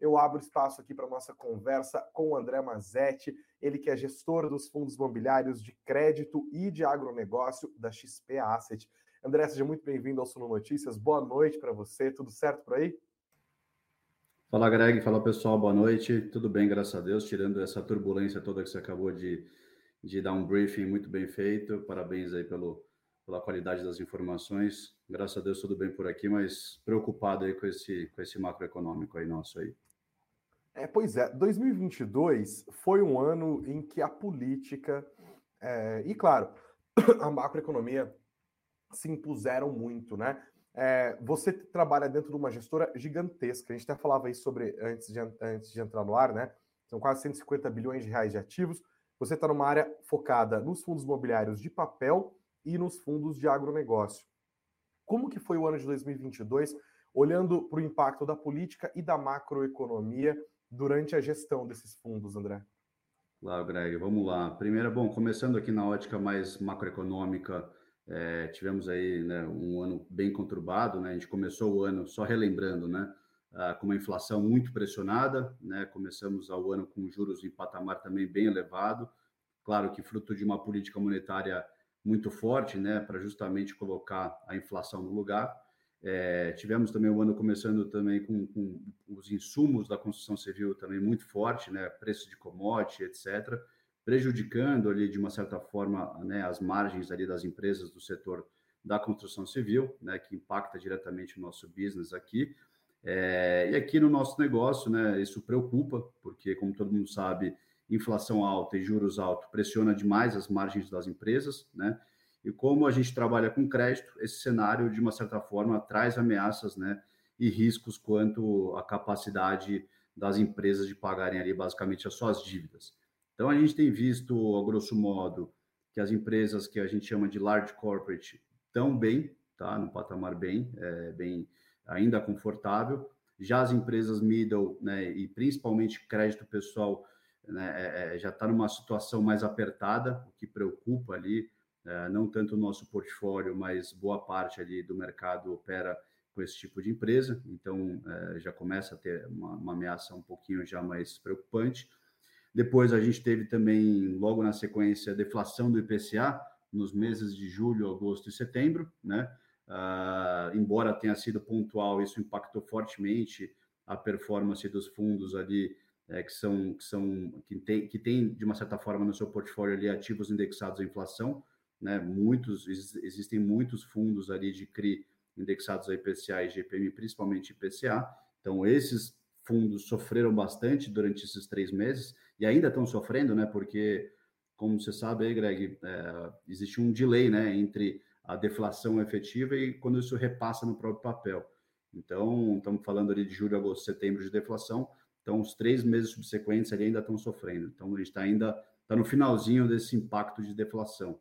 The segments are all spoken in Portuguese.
eu abro espaço aqui para nossa conversa com o André Mazetti, ele que é gestor dos fundos imobiliários de crédito e de agronegócio da XP Asset. André, seja muito bem-vindo ao Suno Notícias. Boa noite para você. Tudo certo por aí? Fala, Greg. Fala, pessoal. Boa noite. Tudo bem, graças a Deus, tirando essa turbulência toda que você acabou de, de dar um briefing muito bem feito. Parabéns aí pelo, pela qualidade das informações. Graças a Deus, tudo bem por aqui, mas preocupado aí com esse, com esse macroeconômico aí nosso aí. É, pois é, 2022 foi um ano em que a política é, e, claro, a macroeconomia se impuseram muito, né? É, você trabalha dentro de uma gestora gigantesca. A gente até falava isso sobre antes de, antes de entrar no ar, né? São quase 150 bilhões de reais de ativos. Você está numa área focada nos fundos imobiliários de papel e nos fundos de agronegócio. Como que foi o ano de 2022, olhando para o impacto da política e da macroeconomia durante a gestão desses fundos, André? Claro, Greg, vamos lá. Primeiro, bom, começando aqui na ótica mais macroeconômica, é, tivemos aí né, um ano bem conturbado, né? A gente começou o ano, só relembrando, né? Ah, com uma inflação muito pressionada, né? Começamos ao ano com juros em patamar também bem elevado, claro que fruto de uma política monetária muito forte, né? Para justamente colocar a inflação no lugar. É, tivemos também o ano começando também com, com, os insumos da construção civil também muito forte, né? Preço de commodity, etc prejudicando ali de uma certa forma né, as margens ali das empresas do setor da construção civil, né, que impacta diretamente o nosso business aqui. É, e aqui no nosso negócio, né, isso preocupa, porque, como todo mundo sabe, inflação alta e juros altos pressiona demais as margens das empresas, né? E como a gente trabalha com crédito, esse cenário, de uma certa forma, traz ameaças, né, e riscos quanto à capacidade das empresas de pagarem ali basicamente as suas dívidas. Então, a gente tem visto, a grosso modo, que as empresas que a gente chama de large corporate estão bem, tá? No patamar bem, é, bem ainda confortável. Já as empresas middle, né, e principalmente crédito pessoal, né, é, é já está numa situação mais apertada, o que preocupa ali, não tanto o nosso portfólio, mas boa parte ali do mercado opera com esse tipo de empresa, então é, já começa a ter uma, uma ameaça um pouquinho já mais preocupante. Depois a gente teve também, logo na sequência, a deflação do IPCA nos meses de julho, agosto e setembro, né? Uh, embora tenha sido pontual, isso impactou fortemente a performance dos fundos ali é, que são que são que tem, que tem de uma certa forma no seu portfólio ali ativos indexados à inflação, né? Muitos existem muitos fundos ali de CRI indexados a IPCA e GPM, principalmente IPCA. Então esses fundos sofreram bastante durante esses três meses e ainda estão sofrendo, né? Porque, como você sabe, aí, Greg, é, existe um delay, né, entre a deflação efetiva e quando isso repassa no próprio papel. Então, estamos falando ali de julho, agosto, setembro de deflação. Então, os três meses subsequentes ali ainda estão sofrendo. Então, a gente está ainda tá no finalzinho desse impacto de deflação.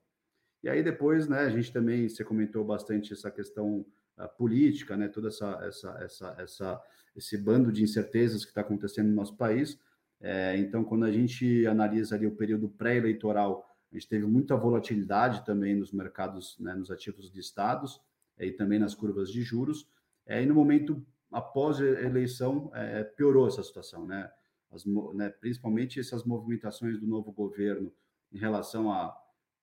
E aí depois, né, a gente também, você comentou bastante essa questão política, né, toda essa, essa, essa, essa, esse bando de incertezas que está acontecendo no nosso país. É, então, quando a gente analisa ali o período pré-eleitoral, a gente teve muita volatilidade também nos mercados, né, nos ativos de estados é, e também nas curvas de juros. É, e no momento após a eleição, é, piorou essa situação, né? As, né? Principalmente essas movimentações do novo governo em relação à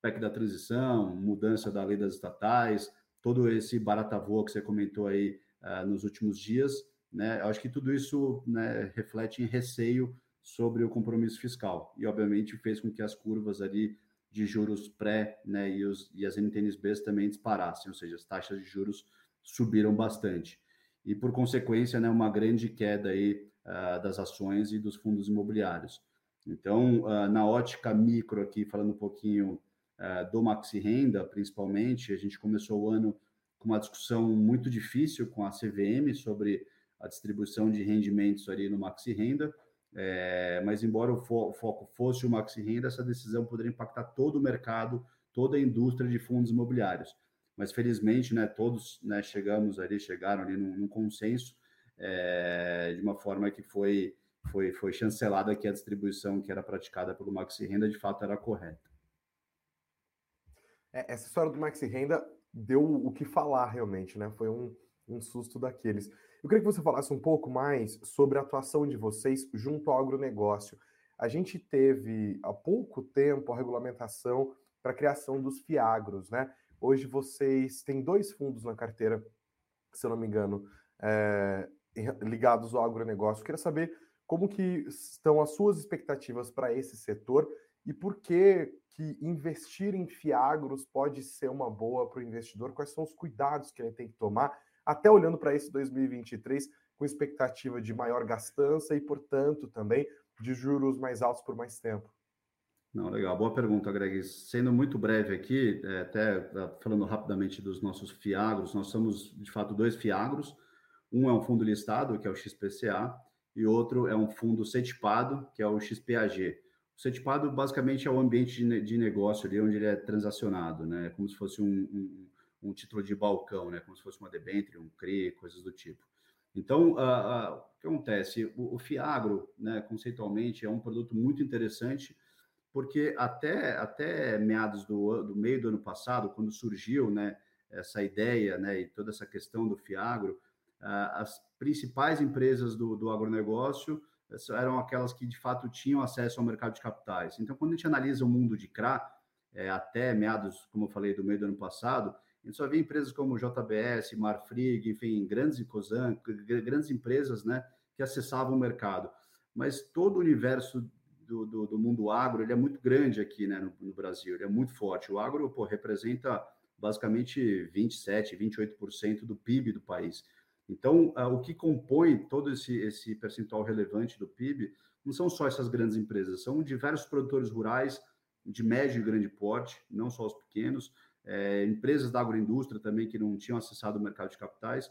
PEC da transição, mudança da lei das estatais, todo esse barata voa que você comentou aí uh, nos últimos dias, né? Eu acho que tudo isso né, reflete em receio sobre o compromisso fiscal e, obviamente, fez com que as curvas ali de juros pré né, e, os, e as NTNBs também disparassem, ou seja, as taxas de juros subiram bastante. E, por consequência, né, uma grande queda aí, uh, das ações e dos fundos imobiliários. Então, uh, na ótica micro aqui, falando um pouquinho é, do Maxi Renda, principalmente. A gente começou o ano com uma discussão muito difícil com a CVM sobre a distribuição de rendimentos ali no Maxi Renda. É, mas, embora o, fo o, foco fosse o Maxi Renda, essa decisão poderia impactar todo o mercado, toda a indústria de fundos imobiliários. Mas, felizmente, né, todos né, chegamos ali, chegaram ali num, num consenso, é, de uma forma que foi, foi, foi chancelada que a distribuição que era praticada pelo Maxi Renda, de fato, era correta. É, essa história do Maxi Renda deu o que falar realmente, né? Foi um, um susto daqueles. Eu queria que você falasse um pouco mais sobre a atuação de vocês junto ao agronegócio. A gente teve há pouco tempo a regulamentação para a criação dos FIAGROS, né? Hoje vocês têm dois fundos na carteira, se eu não me engano, é, ligados ao agronegócio. Eu queria saber como que estão as suas expectativas para esse setor e por que, que investir em Fiagros pode ser uma boa para o investidor? Quais são os cuidados que ele tem que tomar, até olhando para esse 2023 com expectativa de maior gastança e, portanto, também de juros mais altos por mais tempo? Não, legal. Boa pergunta, Greg. Sendo muito breve aqui, é, até tá falando rapidamente dos nossos fiagros, nós somos, de fato, dois fiagros. Um é um fundo listado, que é o XPCA, e outro é um fundo setipado, que é o XPAG. O setipado basicamente é o ambiente de, negócio ali onde ele é transacionado, né? Como se fosse um, um, um título de balcão, né? Como se fosse uma debênture, um CRI, coisas do tipo. Então, o que acontece? O, o Fiagro, né, conceitualmente, é um produto muito interessante, porque até, até meados do, do meio do ano passado, quando surgiu né, essa ideia né, e toda essa questão do Fiagro, as principais empresas do, do agronegócio eram aquelas que de fato tinham acesso ao mercado de capitais. Então, quando a gente analisa o mundo de CRA, é, até meados, como eu falei, do meio do ano passado, a gente só vê empresas como JBS, Marfrig, enfim, grandes Cosan, grandes empresas né, que acessavam o mercado. Mas todo o universo do, do, do mundo agro ele é muito grande aqui né, no, no, Brasil, ele é muito forte. O agro pô, representa basicamente 27, 28% do PIB do país. Então, uh, o que compõe todo esse, esse percentual relevante do PIB não são só essas grandes empresas, são diversos produtores rurais de médio e grande porte, não só os pequenos, é, empresas da agroindústria também que não tinham acessado o mercado de capitais.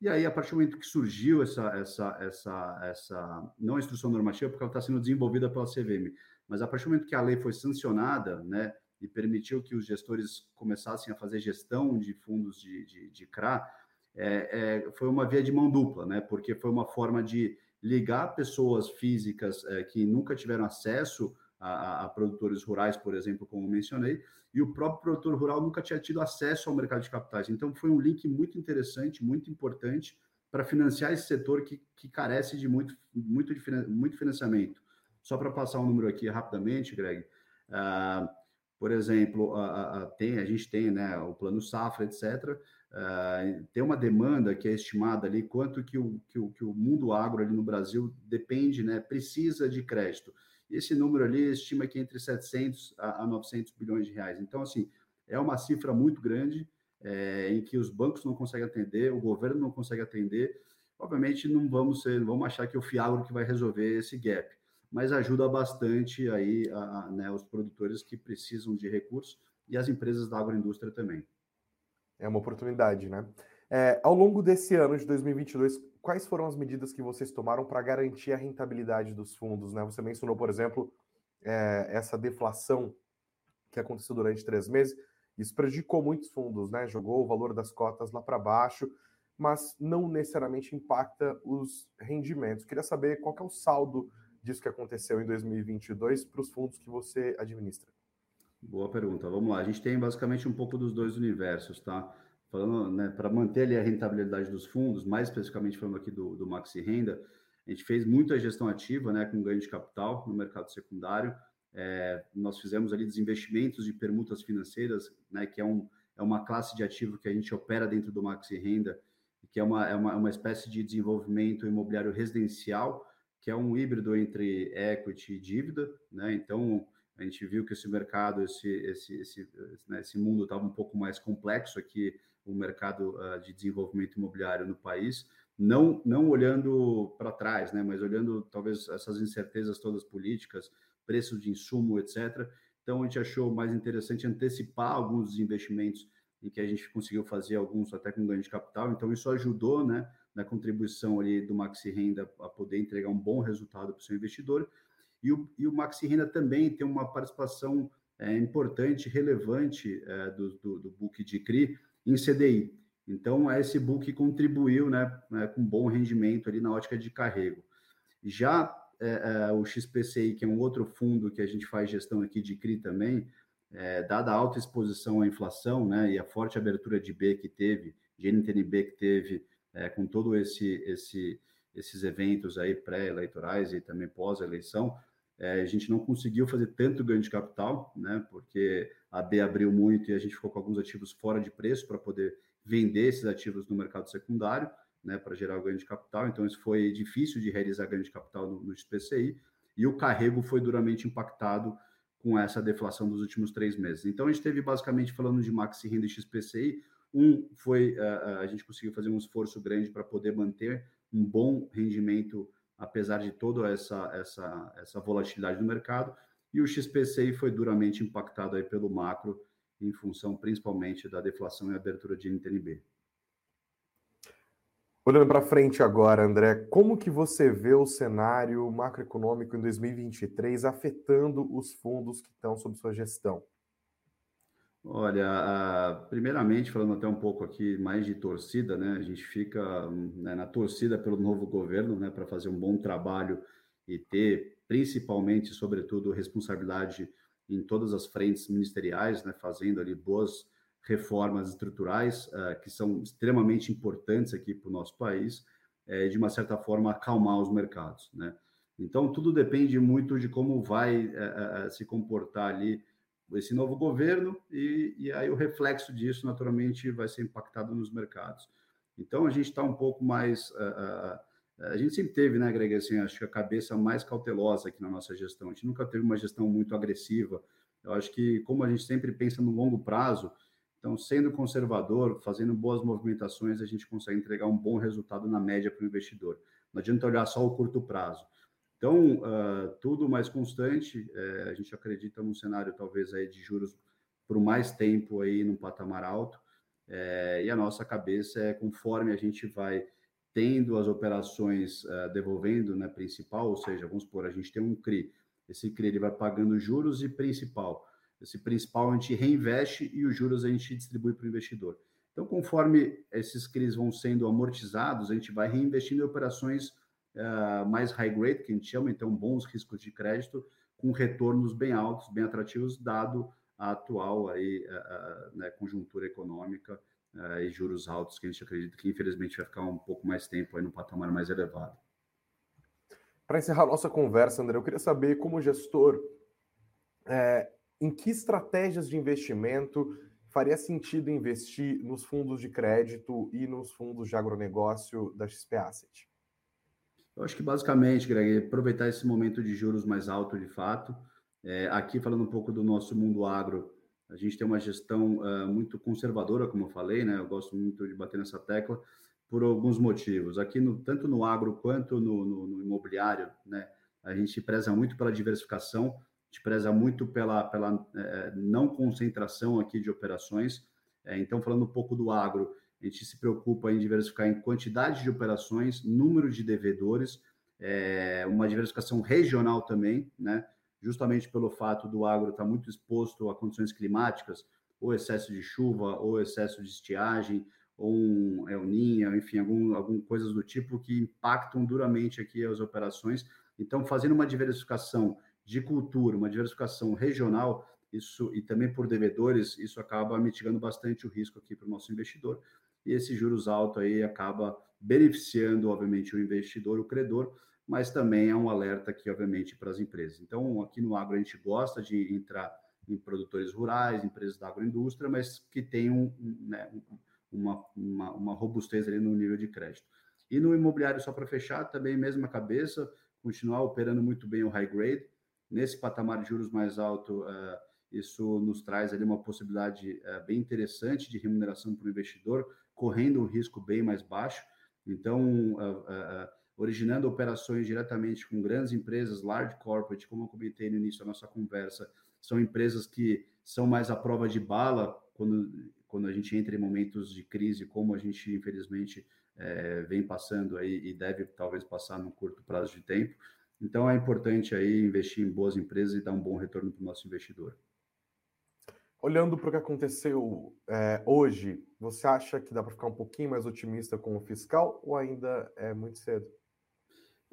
E aí, a partir do momento que surgiu essa, essa, essa, essa não a instrução normativa, porque ela está sendo desenvolvida pela CVM, mas a partir do momento que a lei foi sancionada, né, e permitiu que os gestores começassem a fazer gestão de fundos de, de, de CRA, é, é, foi uma via de mão dupla, né? Porque foi uma forma de ligar pessoas físicas é, que nunca tiveram acesso a, a, a, produtores rurais, por exemplo, como mencionei, e o próprio produtor rural nunca tinha tido acesso ao mercado de capitais. Então, foi um link muito interessante, muito importante para financiar esse setor que, que carece de muito, muito, muito financiamento. Só para passar um número aqui rapidamente, Greg. Uh, por exemplo, a, a, tem, a gente tem né, o plano safra, etc. Uh, tem uma demanda que é estimada ali quanto que o, que o, que o mundo agro ali no Brasil depende, né, precisa de crédito. Esse número ali estima que entre 700 a, a 900 bilhões de reais. Então, assim, é uma cifra muito grande é, em que os bancos não conseguem atender, o governo não consegue atender. Obviamente, não vamos ser, não vamos achar que é o Fiagro que vai resolver esse gap mas ajuda bastante aí a, a, né, os produtores que precisam de recursos e as empresas da agroindústria também. É uma oportunidade, né? É, ao longo desse ano de 2022, quais foram as medidas que vocês tomaram para garantir a rentabilidade dos fundos? Né? Você mencionou, por exemplo, é, essa deflação que aconteceu durante três meses. Isso prejudicou muitos fundos, né? Jogou o valor das cotas lá para baixo, mas não necessariamente impacta os rendimentos. Queria saber qual é o saldo disso que aconteceu em 2022 para os fundos que você administra? Boa pergunta. Vamos lá. A gente tem basicamente um pouco dos dois universos, tá? Falando, né, para manter ali a rentabilidade dos fundos, mais especificamente falando aqui do, do Maxi Renda, a gente fez muita gestão ativa, né, com ganho de capital no mercado secundário. É, nós fizemos ali desinvestimentos de permutas financeiras, né, que é, um, é uma classe de ativo que a gente opera dentro do Maxi Renda, que é uma, é uma, uma espécie de desenvolvimento imobiliário residencial, que é um híbrido entre equity e dívida, né? Então a gente viu que esse mercado, esse esse esse, né, esse mundo estava um pouco mais complexo aqui, o mercado uh, de desenvolvimento imobiliário no país, não não olhando para trás, né? Mas olhando talvez essas incertezas todas políticas, preço de insumo, etc. Então a gente achou mais interessante antecipar alguns investimentos em que a gente conseguiu fazer alguns até com ganho de capital. Então isso ajudou, né? na contribuição ali do Maxi Renda a poder entregar um bom resultado para o seu investidor. E o, e o Maxi Renda também tem uma participação é, importante, relevante é, do, do, do, book de CRI em CDI. Então, esse book contribuiu né, né, com bom rendimento ali na ótica de carrego. Já é, é o XPCI, que é um outro fundo que a gente faz gestão aqui de CRI também, é, dada a alta exposição à inflação né, e a forte abertura de B que teve, de NTNB que teve é, com todo esse, esse esses eventos aí pré-eleitorais e também pós-eleição, é, a gente não conseguiu fazer tanto ganho de capital, né? Porque a B abriu muito e a gente ficou com alguns ativos fora de preço para poder vender esses ativos no mercado secundário, né? Para gerar ganho de capital. Então, isso foi difícil de realizar ganho de capital no, no e o carrego foi duramente impactado com essa deflação dos últimos três meses. Então, a gente teve basicamente falando de maxi renda e XPCI. Um foi a, a gente conseguiu fazer um esforço grande para poder manter um bom rendimento, apesar de toda essa, essa, essa volatilidade do mercado. E o XPCI foi duramente impactado aí pelo macro, em função principalmente da deflação e abertura de NTNB. Olhando para frente agora, André, como que você vê o cenário macroeconômico em 2023 afetando os fundos que estão sob sua gestão? Olha, primeiramente, falando até um pouco aqui mais de torcida, né? A gente fica né, na torcida pelo novo governo, né, para fazer um bom trabalho e ter, principalmente, sobretudo, responsabilidade em todas as frentes ministeriais, né, fazendo ali boas reformas estruturais uh, que são extremamente importantes aqui para o nosso país, é, de uma certa forma acalmar os mercados, né? Então tudo depende muito de como vai uh, uh, se comportar ali esse novo governo e, e aí o reflexo disso naturalmente vai ser impactado nos mercados. Então a gente está um pouco mais uh, uh, a gente sempre teve, né, Greg, assim, acho que a cabeça mais cautelosa aqui na nossa gestão. A gente nunca teve uma gestão muito agressiva. Eu acho que como a gente sempre pensa no longo prazo, então sendo conservador, fazendo boas movimentações, a gente consegue entregar um bom resultado na média para o investidor. Não adianta olhar só o curto prazo. Então, uh, tudo mais constante, é, a gente acredita num cenário talvez aí de juros por mais tempo aí num patamar alto, é, e a nossa cabeça é conforme a gente vai tendo as operações uh, devolvendo, né, principal, ou seja, vamos supor, a gente tem um CRI, esse CRI ele vai pagando juros e principal, esse principal a gente reinveste e os juros a gente distribui para o investidor. Então, conforme esses CRIs vão sendo amortizados, a gente vai reinvestindo em operações uh, mais high grade, que a gente chama, então bons riscos de crédito, com retornos bem altos, bem atrativos, dado a atual aí, uh, né, conjuntura econômica uh, e juros altos, que a gente acredita que infelizmente vai ficar um pouco mais tempo aí no patamar mais elevado. Para encerrar nossa conversa, André, eu queria saber, como gestor, é, em que estratégias de investimento faria sentido investir nos fundos de crédito e nos fundos de agronegócio da XP Asset? Eu acho que basicamente, Greg, aproveitar esse momento de juros mais alto de fato. É, aqui, falando um pouco do nosso mundo agro, a gente tem uma gestão uh, muito conservadora, como eu falei, né? Eu gosto muito de bater nessa tecla por alguns motivos. Aqui, no, tanto no agro quanto no, no, no, imobiliário, né? A gente preza muito pela diversificação, a gente preza muito pela, pela é, não concentração aqui de operações. É, então, falando um pouco do agro, a gente se preocupa em diversificar em quantidade de operações, número de devedores, é, uma diversificação regional também, né? Justamente pelo fato do agro estar muito exposto a condições climáticas, ou excesso de chuva, ou excesso de estiagem, ou um El Niño, enfim, algum, algum coisas do tipo que impactam duramente aqui as operações. Então, fazendo uma diversificação de cultura, uma diversificação regional, isso e também por devedores, isso acaba mitigando bastante o risco aqui para o nosso investidor e esse juros alto aí acaba beneficiando, obviamente, o investidor, o credor, mas também é um alerta aqui, obviamente, para as empresas. Então, aqui no agro a gente gosta de entrar em produtores rurais, empresas da agroindústria, mas que tenham né, uma, uma, uma robustez ali no nível de crédito. E no imobiliário, só para fechar, também mesma cabeça, continuar operando muito bem o high grade. Nesse patamar de juros mais alto, uh, isso nos traz ali uma possibilidade uh, bem interessante de remuneração para o investidor, correndo um risco bem mais baixo. Então, uh, uh, originando operações diretamente com grandes empresas, large corporate, como eu comentei no início da nossa conversa, são empresas que são mais à prova de bala quando, quando a gente entra em momentos de crise, como a gente, infelizmente, é, vem passando aí e deve talvez passar no curto prazo de tempo. Então, é importante aí investir em boas empresas e dar um bom retorno para o nosso investidor. Olhando para o que aconteceu é, hoje, você acha que dá para ficar um pouquinho mais otimista com o fiscal ou ainda é muito cedo?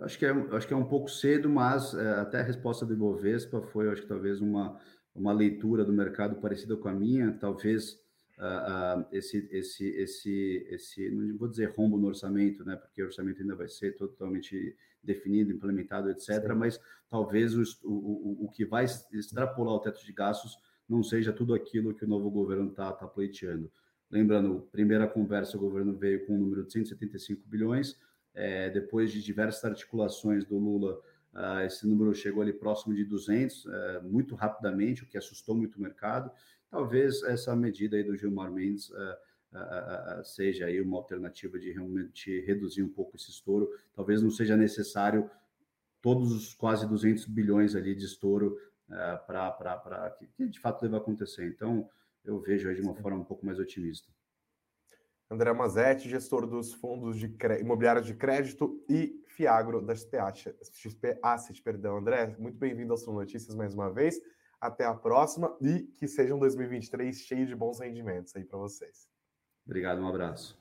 Acho que é, acho que é um pouco cedo, mas é, até a resposta do Ibovespa foi, acho que talvez uma, uma leitura do mercado parecida com a minha. Talvez uh, uh, esse, esse, esse, esse, não vou dizer rombo no orçamento, né, porque o orçamento ainda vai ser totalmente definido, implementado, etc., Sim. mas talvez o, o, o que vai extrapolar o teto de gastos não seja tudo aquilo que o novo governo está tá pleiteando. Lembrando, primeira conversa, o governo veio com um número de 175 bilhões, é, depois de diversas articulações do Lula, uh, esse número chegou ali próximo de 200, uh, é, muito rapidamente, o que assustou muito o mercado. Talvez essa medida aí do Gilmar Mendes uh, seja aí uma alternativa de realmente reduzir um pouco esse estouro. Talvez não seja necessário todos os quase 200 bilhões ali de estouro para que, que de fato deva acontecer. Então, eu vejo aí de uma forma um pouco mais otimista. André Mazetti, gestor dos fundos de imobiliários de crédito e Fiagro da XP Asset, XP Asset perdão. André, muito bem-vindo ao Sul Notícias mais uma vez. Até a próxima e que seja um 2023 cheio de bons rendimentos aí para vocês. Obrigado, um abraço.